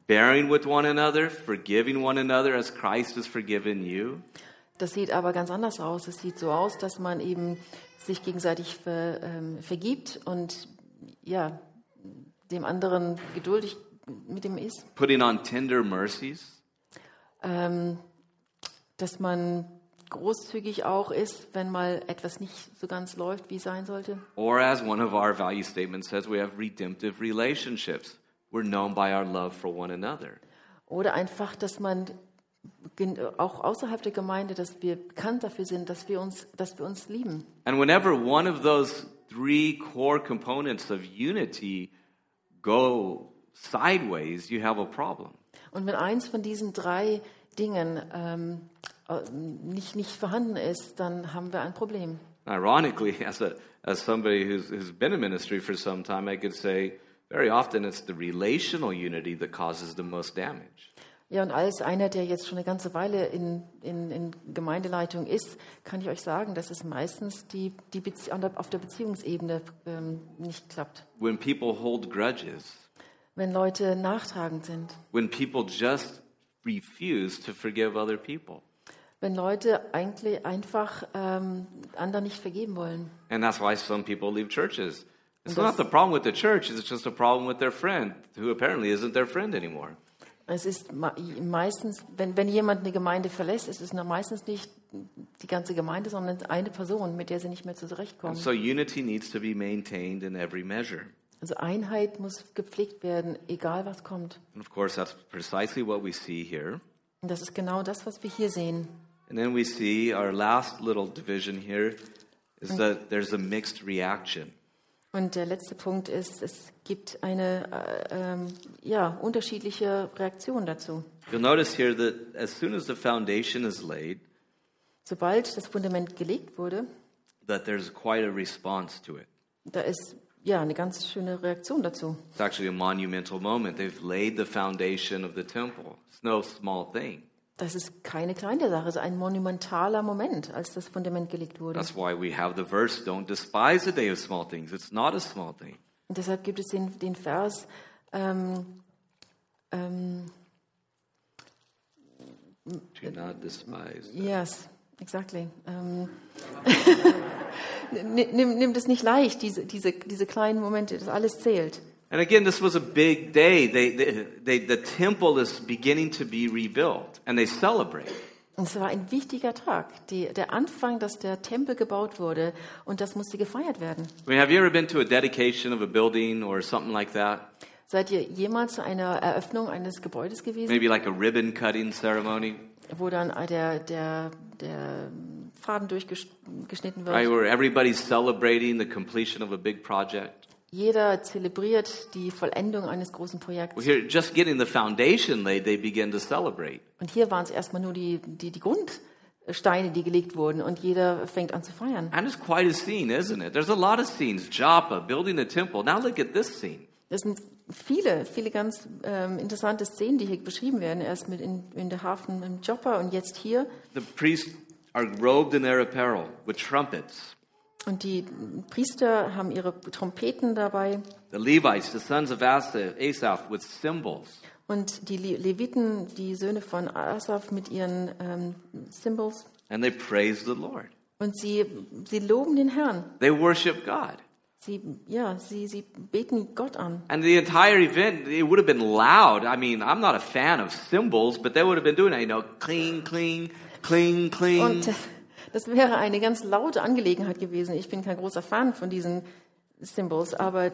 bearing with one another, forgiving one another as Christ has forgiven you. Das sieht aber ganz anders aus. Es sieht so aus, dass man eben sich gegenseitig ver, ähm, vergibt und ja, dem anderen geduldig mit dem ist. Putting on tender mercies, Ähm, dass man großzügig auch ist, wenn mal etwas nicht so ganz läuft, wie sein sollte. or as one of our value statements says, we have redemptive relationships. We're known by our love for one another. Oder einfach, dass man auch außerhalb der Gemeinde, dass wir bekannt dafür sind, dass wir uns, dass wir uns lieben. And whenever one of those three core components of unity go sideways, you have a problem. Und wenn eins von diesen drei Dingen ähm, äh, nicht, nicht vorhanden ist, dann haben wir ein Problem. Ironically, as, a, as somebody who's, who's been in ministry for some time, I could say very often it's the relational unity that causes the most damage. Ja, und als einer, der jetzt schon eine ganze Weile in, in, in Gemeindeleitung ist, kann ich euch sagen, dass es meistens die, die Bezie auf der Beziehungsebene ähm, nicht klappt. When people hold grudges, Wenn Leute nachtragend sind, when people just refuse to forgive other people. Wenn Leute eigentlich einfach ähm, anderen nicht vergeben wollen. And that's why some people leave churches. It's And not the problem with the church, it's just a problem with their friend, who apparently isn't their friend anymore. Es ist meistens, wenn, wenn jemand eine Gemeinde verlässt, ist es meistens nicht die ganze Gemeinde, sondern eine Person, mit der sie nicht mehr zurechtkommen. So unity needs to be maintained in every measure. Also Einheit muss gepflegt werden, egal was kommt. And of course, that's precisely what we see here. Und das ist genau das, was wir hier sehen. And then we see our last little division here is that there's a mixed reaction. Und der letzte Punkt ist, es gibt eine äh, ähm, ja, unterschiedliche Reaktion dazu. You'll notice here that as soon as the foundation is laid, Sobald das Fundament gelegt wurde, that there's quite a response to it. da ist ja eine ganz schöne Reaktion dazu. It's actually a monumental moment. They've laid the foundation of the temple. It's no small thing. Das ist keine kleine Sache, es ist ein monumentaler Moment, als das Fundament gelegt wurde. That's why we have the verse, don't despise the day of small things. It's not a small thing. Und deshalb gibt es den, den Vers, ähm, ähm, Do not despise. yes, exactly. Ähm, nimm, nimm- nimm das nicht leicht, diese, diese, diese kleinen Momente, das alles zählt. And again, this was a big day. They, they, they, the temple is beginning to be rebuilt, and they celebrate. Und es war ein wichtiger Tag, die, der Anfang, dass der Tempel gebaut wurde und das musste gefeiert werden. I mean, have you ever been to a dedication of a building or something like that? Seid ihr jemals zu einer Eröffnung eines Gebäudes gewesen, Maybe like a ribbon cutting ceremony, wo dann der, der, der Faden durchgeschnitten wird? right? Where everybody's celebrating the completion of a big project. Jeder zelebriert die Vollendung eines großen Well, Projekts. here, just getting the foundation laid, they begin to celebrate. Und hier waren es erstmal nur die, die, die Grundsteine, die gelegt wurden und jeder fängt an zu feiern. And it's quite a scene, isn't it? There's a lot of scenes. Joppa, building the temple. Now look at this scene. Das sind viele, viele ganz ähm, interessante Szenen, die hier beschrieben werden. Erst mit in, in der Hafen im Joppa und jetzt hier. The priests are robed in their apparel with trumpets. Und die Priester haben ihre Trompeten dabei The Levites, the sons of Asa, Asaph, with cymbals. und die Le Leviten, die Söhne von Asaph mit ihren ähm, Symbols. And they praise the Lord. Und sie, sie loben den Herrn. They worship God. Sie, ja, sie, sie beten Gott an. And the entire event, it would have been loud. I mean, I'm not a fan of cymbals, but they would have been doing it, you know, cling, cling, cling, cling. Und das, wäre eine ganz laute Angelegenheit gewesen. Ich bin kein großer Fan von diesen Symbols, aber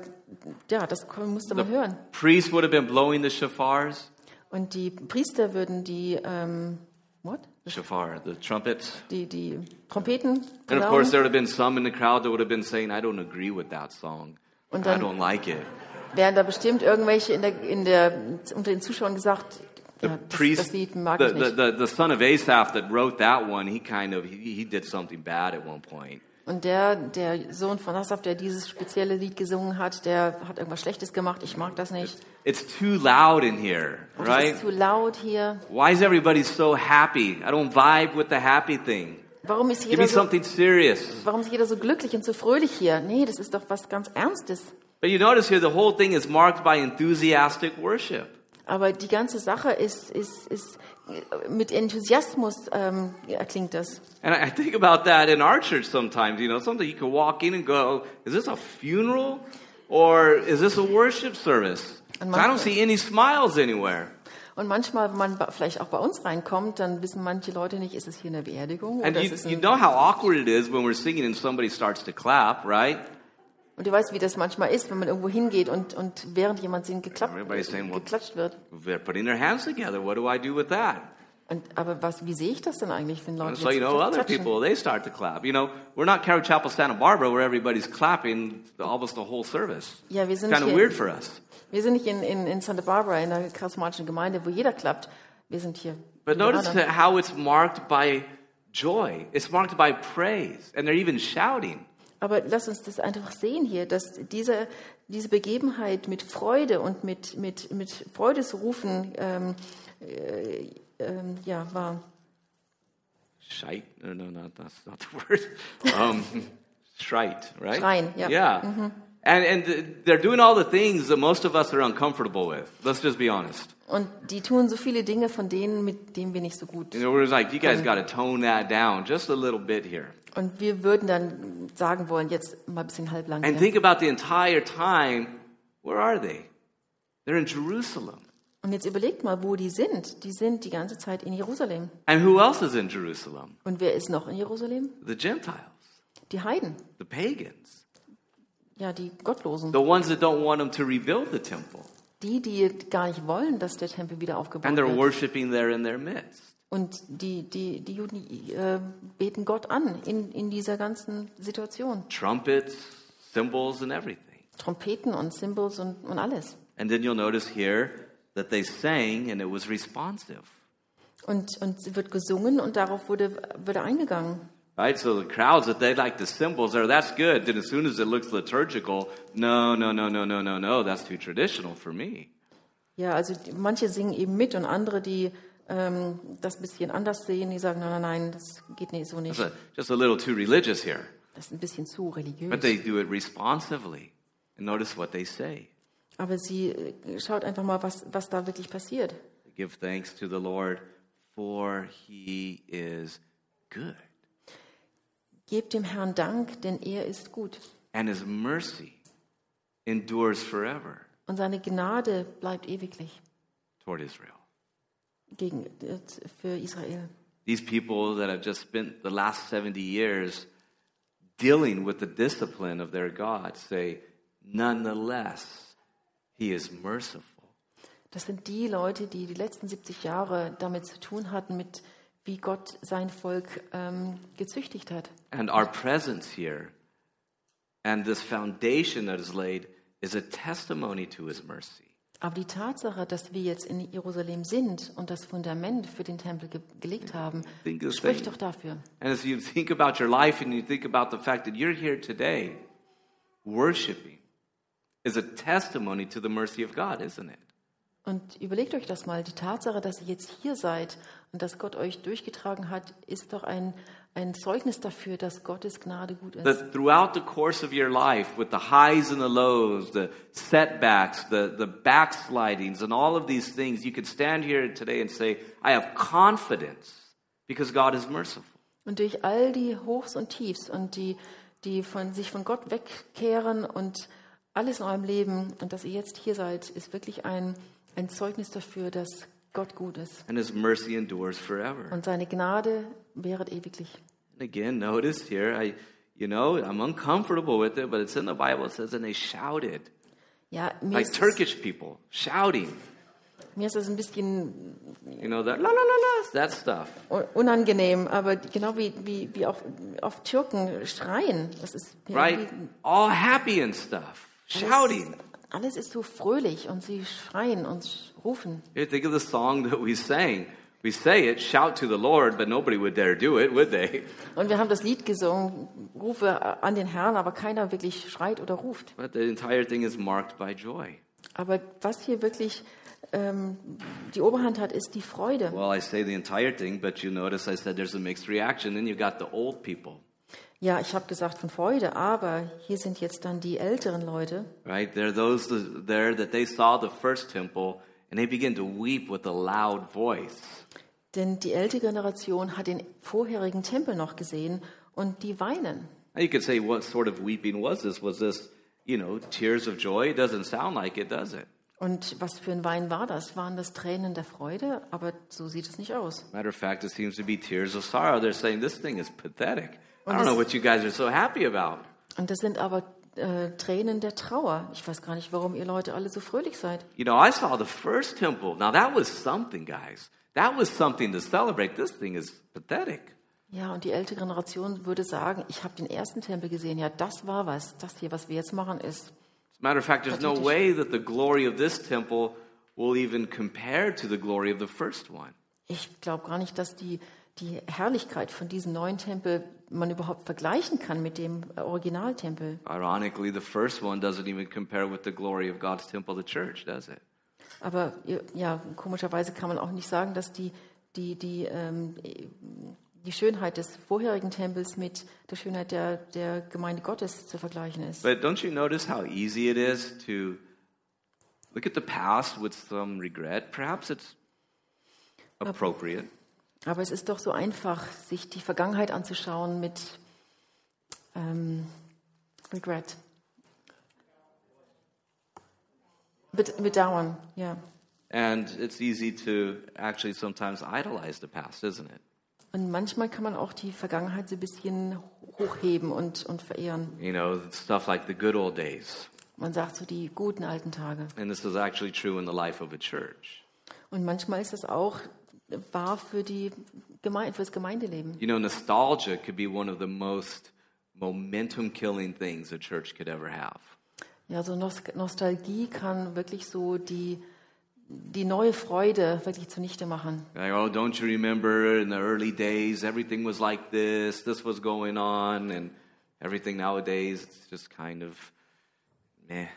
ja, das musste man The hören. priests would have been blowing the shafars. Und die Priester würden die, ähm, what? Shafar, the trumpets. Die, die Trompeten And of course, there would have been some in the crowd that would have been saying, I don't agree with that song. Und I dann- don't like it. Wären da bestimmt irgendwelche in der, in der, unter den Zuschauern gesagt, The ja, das, priest, das Lied mag the, ich the, nicht. the, the son of Asaph that wrote that one, he kind of, he, he did something bad at one point. Und der, der Sohn von Asaf, der dieses spezielle Lied gesungen hat, der hat irgendwas Schlechtes gemacht. Ich mag das nicht. It's too loud in here, right? Es ist zu laut hier. Why is everybody so happy? I don't vibe with the happy thing. Warum ist Give jeder so, serious. warum ist jeder so glücklich und so fröhlich hier? Nee, das ist doch was ganz Ernstes. But you notice here, the whole thing is marked by enthusiastic worship. Aber die ganze Sache ist, ist, ist mit Enthusiasmus ähm, erklingt das. And I think about that in our church sometimes. You know, something you can walk in and go, is this a funeral or is this a worship service? And I don't see any smiles anywhere. Und manchmal, wenn man vielleicht auch bei uns reinkommt, dann wissen manche Leute nicht, ist es hier eine Beerdigung And oder you, ist es you ein, know how awkward it is when we're singing and somebody starts to clap, right? Und du weißt, wie das manchmal ist, wenn man irgendwo hingeht und, und während jemand singt geklappt, saying, well- geklatscht wird. Und, aber was, wie sehe ich das denn eigentlich, wenn Leute so, you know, other people, they start to clap. You know, we're not Calvary Chapel Santa Barbara where everybody's clapping almost the whole service. Ja, wir sind Kind of weird for us. Wir sind nicht in, in, in Santa Barbara, in einer charismatischen Gemeinde, wo jeder klappt. Wir sind hier. But notice how it's marked by joy. It's marked by praise. And they're even shouting. Aber lass uns das einfach sehen hier, dass diese, diese Begebenheit mit Freude und mit, mit, mit Freudesrufen ähm, äh, ähm, ja, war. Shite? No, no, not, that's not the word. Um, Shrite, right? Schreien, ja. Yeah. And, and they're doing all the things that most of us are uncomfortable with. Let's just be honest. Und die tun so viele Dinge von denen, mit denen wir nicht so gut. Know, we're like, you guys got to tone that down just a little bit here. Und wir würden dann sagen wollen, jetzt mal ein bisschen halblang. And think about the entire time. Where are they? They're in Jerusalem. Und jetzt überlegt mal, wo die sind. Die sind die ganze Zeit in Jerusalem. And who else is in Jerusalem? Und wer ist noch in Jerusalem? The Gentiles, Die Heiden. the pagans, Ja, die Gottlosen. the ones that don't want him to rebuild the temple. Die, die gar nicht wollen, dass der Tempel wieder aufgebaut And they're wird. worshiping there in their midst. Und die, die, die Juden äh, beten Gott an in, in dieser ganzen Situation. Trumpets, cymbals, and everything. Trompeten und Symbols und, und alles. And then you'll notice here that they sang and it was responsive. Und, und es wird gesungen und darauf wurde, wurde eingegangen. Right? So the crowds that they like the symbols there, that's good. Then as soon as it looks liturgical, no, no, no, no, no, no, no, that's too traditional for me. Ja, also die, manche singen eben mit und andere, die ähm, das ein bisschen anders sehen, die sagen, nein, nein, nein, das geht nicht so nicht. That's a, just a little too religious here. Das ist ein bisschen zu religiös. But they do it responsively. And notice what they say. Aber sie äh, schaut einfach mal, was, was da wirklich passiert. Give thanks to the Lord, for he is good. Gebt dem Herrn Dank, denn er ist gut. And his mercy endures forever Und seine Gnade bleibt ewiglich toward Israel. gegen, äh, für Israel. These people that have just spent the last 70 years dealing with the discipline of their God say, nonetheless, he is merciful. Das sind die Leute, die die letzten 70 Jahre damit zu tun hatten, mit wie Gott sein Volk ähm, gezüchtigt hat. And our presence here and this foundation that is laid is a testimony to his mercy. Aber die Tatsache, dass wir jetzt in Jerusalem sind und das Fundament für den Tempel ge gelegt haben, spricht doch dafür. And as you think about your life and you think about the fact that you're here today worshiping is a testimony to the mercy of God, isn't it? Und überlegt euch das mal. Die Tatsache, dass ihr jetzt hier seid und dass Gott euch durchgetragen hat, ist doch ein, ein Zeugnis dafür, dass Gottes Gnade gut ist. That throughout the course of your life, with the highs and the lows, the setbacks, the, the backslidings, and all of these things, you could stand here today and say, I have confidence because God is merciful. Und durch all die Hochs und Tiefs und die, die von, sich von Gott wegkehren und alles in eurem Leben und dass ihr jetzt hier seid, ist wirklich ein, ein Zeugnis dafür, dass Gott gut ist. And his mercy endures forever. Und seine Gnade währet ewiglich. And again, notice here, I, you know, I'm uncomfortable with it, but it's in the Bible. It says, and they shouted. Ja, mir, Like Turkish people shouting. mir ist das ein bisschen You know, that la la la la, that stuff. unangenehm, aber genau wie, wie, wie auch oft Türken schreien. Das ist Right? All happy and stuff. Shouting. Alles ist so fröhlich und sie schreien und rufen. You think of the song that we sang. We say it, shout to the Lord, but nobody would dare do it, would they? Und wir haben das Lied gesungen, Rufe an den Herrn, aber keiner wirklich schreit oder ruft. But the entire thing is marked by joy. Aber was hier wirklich ähm, die Oberhand hat, ist die Freude. Well, I say the entire thing, but you notice I said there's a mixed reaction. Then you've got the old people, Ja, ich habe gesagt von Freude, aber hier sind jetzt dann die älteren Leute. right? There are those th- there that they saw the first temple and they begin to weep with a loud voice. Denn die ältere Generation hat den vorherigen Tempel noch gesehen und die weinen. Now you could say, what sort of weeping was this? Was this, you know, tears of joy? It doesn't sound like it, does it? Und was für ein Wein war das? Waren das Tränen der Freude? Aber so sieht es nicht aus. Matter of fact, it seems to be tears of sorrow. They're saying this thing is pathetic. I Und don't know das- what you guys are so happy about. Und das sind aber äh, Tränen der Trauer. Ich weiß gar nicht, warum ihr Leute alle so fröhlich seid. You know, I saw the first temple. Now that was something, guys. That was something to celebrate. This thing is pathetic. Ja, und die ältere Generation würde sagen, ich habe den ersten Tempel gesehen. Ja, das war was. Das hier, was wir jetzt machen, ist. As a matter of fact, there's no way that the glory of this temple will even compare to the glory of the first one. Ich glaube gar nicht, dass die, die Herrlichkeit von diesem neuen Tempel man überhaupt vergleichen kann mit dem äh, Originaltempel. Ironically, the first one doesn't even compare with the glory of God's temple, the church, does it? Aber ja, komischerweise kann man auch nicht sagen, dass die, die, die, ähm, die Schönheit des vorherigen Tempels mit der Schönheit der, der Gemeinde Gottes zu vergleichen ist. But don't you notice how easy it is to look at the past with some regret? Perhaps it's appropriate. Aber es ist doch so einfach, sich die Vergangenheit anzuschauen mit ähm, Regret. Bed Bedauern, ja. And it's easy to actually sometimes idolize the past, isn't it? Und manchmal kann man auch die Vergangenheit so ein bisschen hochheben und, und verehren. You know, stuff like the good old days. Man sagt so die guten alten Tage. And this is actually true in the life of a church. Und manchmal ist das auch wahr für, die Gemeinde, für das Gemeindeleben. You know, nostalgia could be one of the most momentum killing things a church could ever have. Ja, so Nos Nostalgie kann wirklich so die, die neue Freude wirklich zunichte machen. Like, oh, don't you remember in the early days, everything was like this, this was going on, and everything nowadays, it's just kind of meh.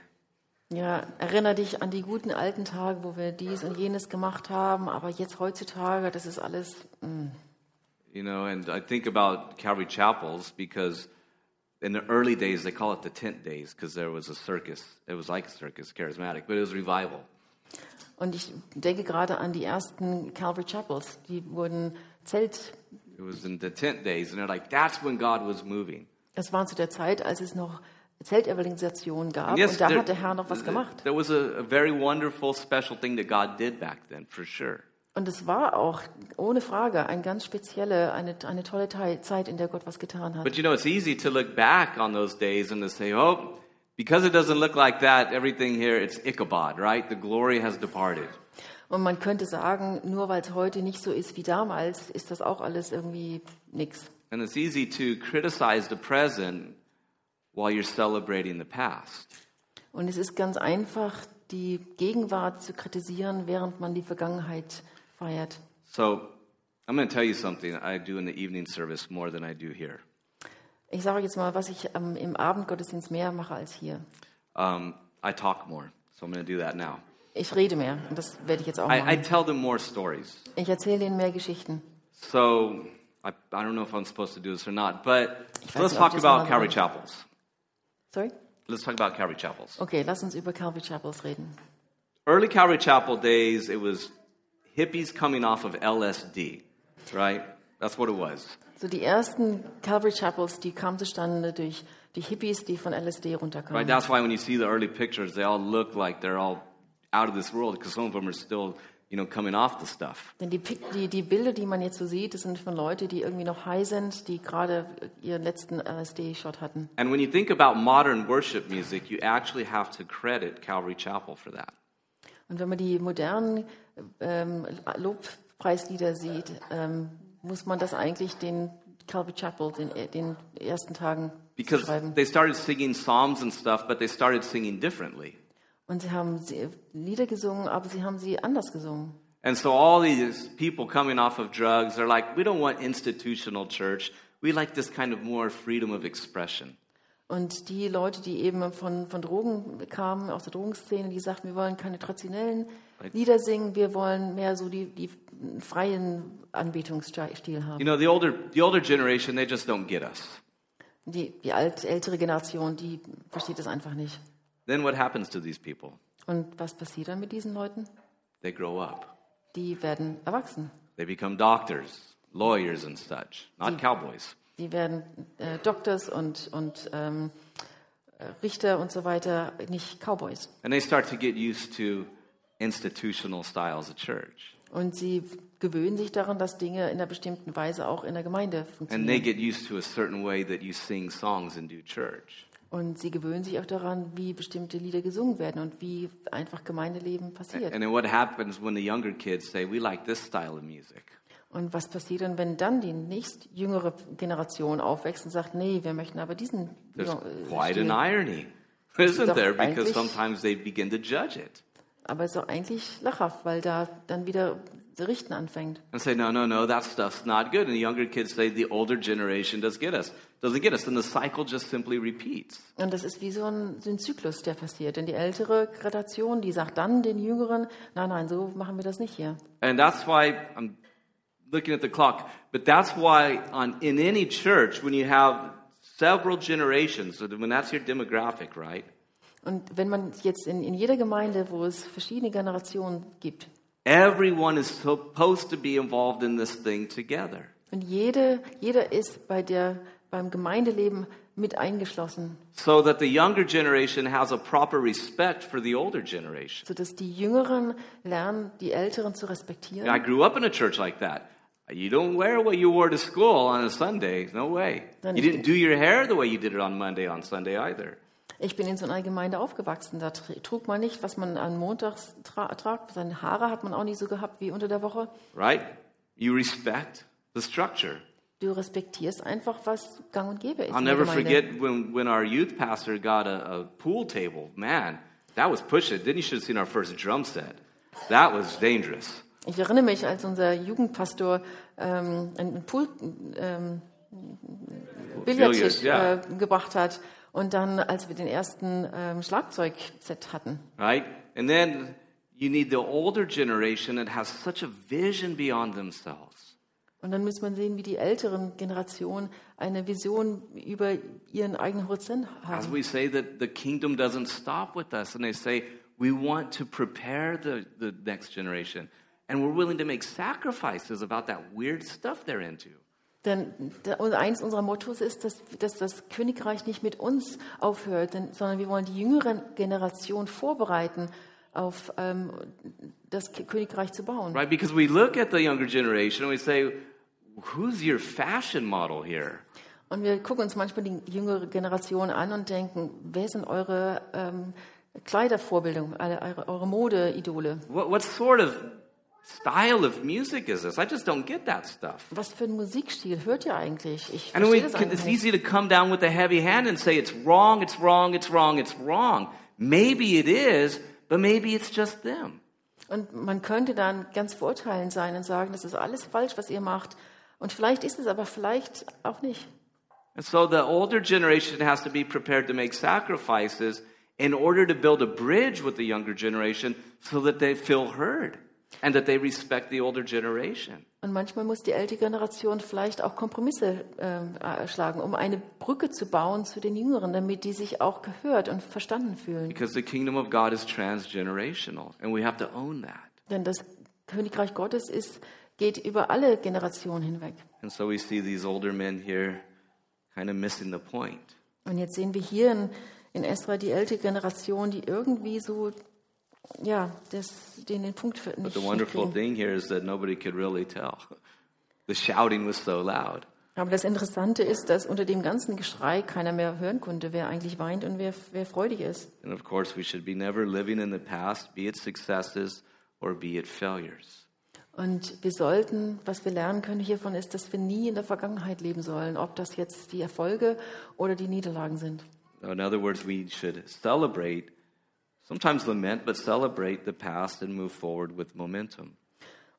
Ja, erinnere dich an die guten alten Tage, wo wir dies und jenes gemacht haben, aber jetzt heutzutage, das ist alles. mm. You know, and I think about Calvary Chapels because in the early days, they call it the tent days because there was a circus. It was like a circus, charismatic, but it was revival. Und ich denke gerade an die ersten Calvary Chapels, die wurden Zelt. It was in the tent days, and they're like, that's when God was moving. Es waren zu der Zeit, als es noch Zeltevangelisation gab yes, und da there, hat der Herr noch was gemacht. there was a, a very wonderful, special thing that God did back then, for sure. Und es war auch ohne Frage eine ganz spezielle, eine, eine tolle Zeit, in der Gott was getan hat. But you know, it's easy to look back on those days and to say, oh, because it doesn't look like that, everything here, it's Ichabod, right? The glory has departed. Und man könnte sagen, nur weil es heute nicht so ist wie damals, ist das auch alles irgendwie nix. And it's easy to criticize the present while you're celebrating the past. Und es ist ganz einfach, die Gegenwart zu kritisieren, während man die Vergangenheit feiert. So I'm going to tell you something I do in the evening service more than I do here. Ich sage jetzt mal, was ich ähm, im Abendgottesdienst mehr mache als hier. Um, I talk more, so I'm going to do that now. Ich rede mehr und das werde ich jetzt auch I, I machen. tell them more stories. Ich erzähle ihnen mehr Geschichten. So I, I don't know if I'm supposed to do this or not, but weiß let's nicht, talk about Calvary so- Chapels. Sorry? Let's talk about Calvary Chapels. Okay, lass uns über Calvary Chapels reden. Early Calvary Chapel days, it was hippies coming off of LSD, right? That's what it was. So die ersten Calvary Chapels, die kamen zustande durch die Hippies, die von LSD Right? That's why when you see the early pictures, they all look like they're all out of this world because some of them are still you know, coming off the stuff. Denn die, die, die Bilder, die man jetzt so sieht, das sind von Leuten, die irgendwie noch high sind, die gerade ihren letzten LSD-Shot hatten. And when you think about modern worship music, you actually have to credit Calvary Chapel for that. Und wenn man die modernen ähm, Lobpreislieder sieht, ähm, muss man das eigentlich den Calvary Chapel, den, den ersten Tagen Because schreiben. they started singing psalms and stuff, but they started singing differently. Und sie haben Lieder gesungen, aber sie haben sie anders gesungen. And so all these people coming off of drugs are like, we don't want institutional church. We like this kind of more freedom of expression. Und die Leute, die eben von, von Drogen kamen, aus der Drogenszene, die sagten, wir wollen keine traditionellen Lieder singen, wir wollen mehr so die, die freien Anbetungsstil haben. You know, the older, the older generation, they just don't get us. Die, die alt, ältere Generation, die versteht das einfach nicht. Then what happens to these people? Und was passiert dann mit diesen Leuten? They grow up. Die werden erwachsen. They become doctors, lawyers, and such, not cowboys. Die werden äh, Doktors und, und ähm, äh, Richter und so weiter, nicht Cowboys. And they start to get used to institutional styles of church. Und sie gewöhnen sich daran, dass Dinge in einer bestimmten Weise auch in der Gemeinde And they funktionieren. get used to a certain way that you sing songs and do church. Und sie gewöhnen sich auch daran, wie bestimmte Lieder gesungen werden und wie einfach Gemeindeleben passiert. And then what happens when the younger kids say, we like this style of music? Und was passiert dann, wenn dann die nächst jüngere Generation aufwächst und sagt, nee, wir möchten aber diesen There's quite an irony, isn't there? Because sometimes they begin to judge it Aber es ist doch eigentlich lachhaft, weil da dann wieder Richten anfängt. and say, no, no, no, that stuff's not good. And the younger kids say, the older generation does get us, doesn't get us. And the cycle just simply repeats. Und das ist wie so ein, so ein Zyklus, der passiert. Denn die ältere Generation, die sagt dann den Jüngeren, nein, nein, so machen wir das nicht hier. And that's why I'm looking at the clock. But that's why on, in any church, when you have several generations, so when that's your demographic, right? Und wenn man jetzt in, in jeder Gemeinde, wo es verschiedene Generationen gibt, Everyone is supposed to be involved in this thing together. und jede, jeder ist bei der, beim Gemeindeleben mit eingeschlossen, So that the younger generation has a proper respect for the older generation. sodass die Jüngeren lernen, die Älteren zu respektieren. I grew up in a church like that. You don't wear what you wore to school on a Sunday. No way. You didn't do your hair the way you did it on Monday on Sunday either. Ich bin in so einer Gemeinde aufgewachsen. Da tr- trug man nicht, was man an Montags tra tragt. Seine Haare hat man auch nicht so gehabt wie unter der Woche. Right? You respect the structure. Du respektierst einfach, was gang und gäbe ist. I'll never forget when, when our youth pastor got a, a pool table. Man, that was push it. Then you should have seen our first drum set. That was dangerous. Ich erinnere mich, als unser Jugendpastor ähm, einen Pool, ähm, Billardtisch Billard, ja. äh, gebracht hat und dann, als wir den ersten ähm, Schlagzeugset hatten. right? And then you need the older generation that has such a vision beyond themselves. Und dann muss man sehen, wie die älteren Generationen eine Vision über ihren eigenen Horizont As haben. we say that the kingdom doesn't stop with us, and they say we want to prepare the, the next generation, and we're willing to make sacrifices about that weird stuff they're into. Denn eins unserer Mottos ist, dass, dass das Königreich nicht mit uns aufhört, sondern wir wollen die jüngere Generation vorbereiten, auf ähm, das Königreich zu bauen. Right? Because we look at the younger generation and we say, who's your fashion model here? Und wir gucken uns manchmal die jüngere Generation an und denken, wer sind eure ähm, Kleidervorbilder, eure, eure- eure Modeidole? What, what sort of style of music is this? I just don't get that stuff. Was für einen Musikstil hört ihr eigentlich? Ich And we can, it's easy to come down with a heavy hand and say it's wrong, it's wrong, it's wrong, it's wrong. Maybe it is, but maybe it's just them. Und man könnte dann ganz verurteilend sein und sagen, das ist alles falsch, was ihr macht. Und vielleicht ist es, aber vielleicht auch nicht. And so the older generation has to be prepared to make sacrifices in order to build a bridge with the younger generation so that they feel heard and that they respect the older generation. Und manchmal muss die ältere Generation vielleicht auch Kompromisse äh, schlagen, um eine Brücke zu bauen zu den Jüngeren, damit die sich auch gehört und verstanden fühlen. Because the kingdom of God is transgenerational and we have to own that. Denn das Königreich Gottes ist, geht über alle Generationen hinweg. And so we see these older men here kind of missing the point. Und jetzt sehen wir hier in, in Esra die ältere Generation, die irgendwie so ja, das, den, den Punkt für But the wonderful thing here is that nobody could really tell. The shouting was so loud. Aber das Interessante ist, dass unter dem ganzen Geschrei keiner mehr hören konnte, wer eigentlich weint und wer, wer freudig ist. And of course, we should be never living in the past, be it successes or be it failures. Und wir sollten, was wir lernen können hiervon, ist, dass wir nie in der Vergangenheit leben sollen, ob das jetzt die Erfolge oder die Niederlagen sind. In other words, we should celebrate, sometimes lament, but celebrate the past and move forward with momentum.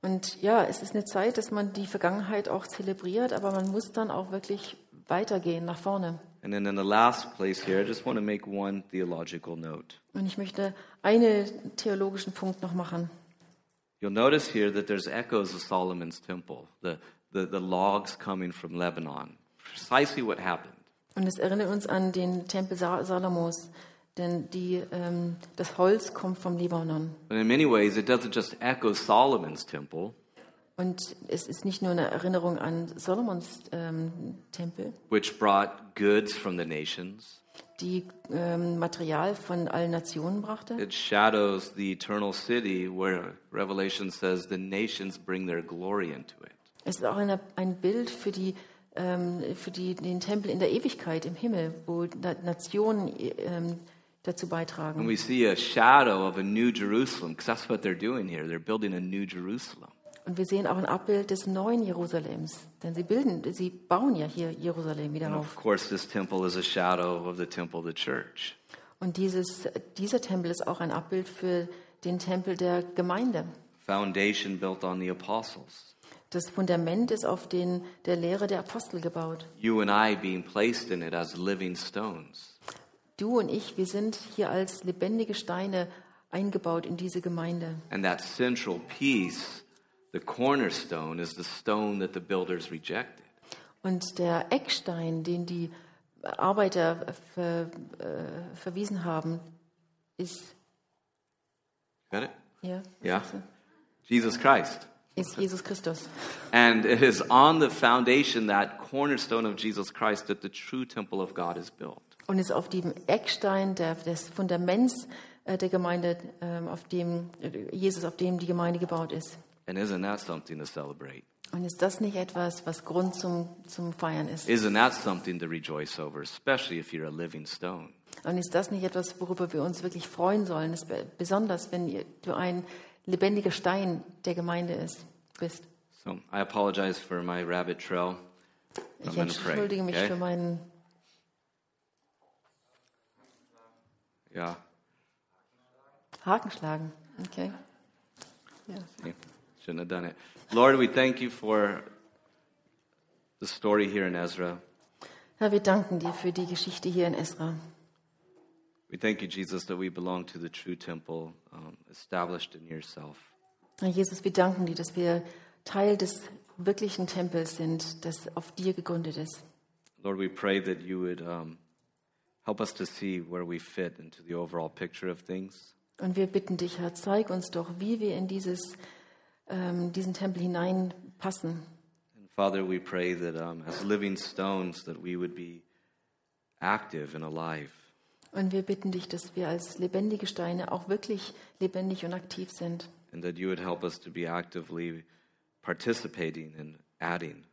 Und ja, es ist eine Zeit, dass man die Vergangenheit auch zelebriert, aber man muss dann auch wirklich weitergehen nach vorne. And then in the last place here, I just want to make one theological note. Und ich möchte einen theologischen Punkt noch machen. You'll notice here that there's echoes of Solomon's temple, the, the, the logs coming from Lebanon. Precisely what happened. Und es erinnert uns an den Tempel Sa- Salomos, denn die, ähm, das Holz kommt vom Libanon. And in many ways, it doesn't just echo Solomon's temple, Und es ist nicht nur eine Erinnerung an Solomons ähm, Tempel, which brought goods from the nations. die ähm, Material von allen Nationen brachte. It shadows the eternal city where Revelation says the nations bring their glory into it. Es ist auch eine, ein Bild für, die, ähm, für die, den Tempel in der Ewigkeit im Himmel, wo Na Nationen ähm, dazu And beitragen. we see a shadow of a new Jerusalem, because that's what they're doing here. They're building a new Jerusalem. Und wir sehen auch ein Abbild des neuen Jerusalems, denn sie bilden, sie bauen ja hier Jerusalem wieder And auf. of course, this temple is a shadow of the temple of the church. Und dieses, dieser Tempel ist auch ein Abbild für den Tempel der Gemeinde. Foundation built on the apostles. Das Fundament ist auf den, der Lehre der Apostel gebaut. You and I being placed in it as living stones. Du und ich, wir sind hier als lebendige Steine eingebaut in diese Gemeinde. And that central piece, the cornerstone, is the stone that the builders rejected. Und der Eckstein, den die Arbeiter ver, äh, verwiesen haben, ist, Got it? ja, Yeah. Jesus Christ. ist Jesus Christus. And it is on the foundation, that cornerstone of Jesus Christ, that the true temple of God is built. Und ist auf dem Eckstein der, des Fundaments äh, der Gemeinde, ähm, auf dem äh, Jesus, auf dem die Gemeinde gebaut ist. And isn't that something to celebrate? Und ist das nicht etwas, was Grund zum, zum Feiern ist? Isn't that something to rejoice over, especially if you're a living stone? Und ist das nicht etwas, worüber wir uns wirklich freuen sollen? Das, besonders, wenn du ein lebendiger Stein der Gemeinde ist, bist. So I apologize for my rabbit trail. I'm Ich to pray. entschuldige mich okay? für meinen Yeah. Hakenschlagen. Okay. Ja. Okay. Shouldn't have done it. Lord, we thank you for the story here in Ezra. Herr, wir danken dir für die Geschichte hier in Esra. We thank you, Jesus, that we belong to the true temple um, established in yourself. Herr Jesus, wir danken dir, dass wir Teil des wirklichen Tempels sind, das auf dir gegründet ist. Lord, we pray that you would um, help us to see where we fit into the overall picture of things. Und wir bitten dich, Herr, zeig uns doch, wie wir in dieses, ähm, diesen Tempel hineinpassen. And Father, we pray that um, as living stones, that we would be active and alive. Und wir bitten dich, dass wir als lebendige Steine auch wirklich lebendig und aktiv sind. and that you would help us to be actively participating and adding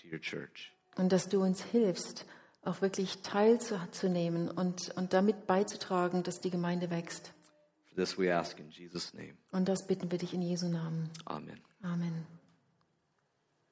to your church. Und dass du uns hilfst, auch wirklich teilzunehmen und, und damit beizutragen, dass die Gemeinde wächst. For this we ask in Jesus' name. Und das bitten wir dich in Jesu Namen. Amen. Amen.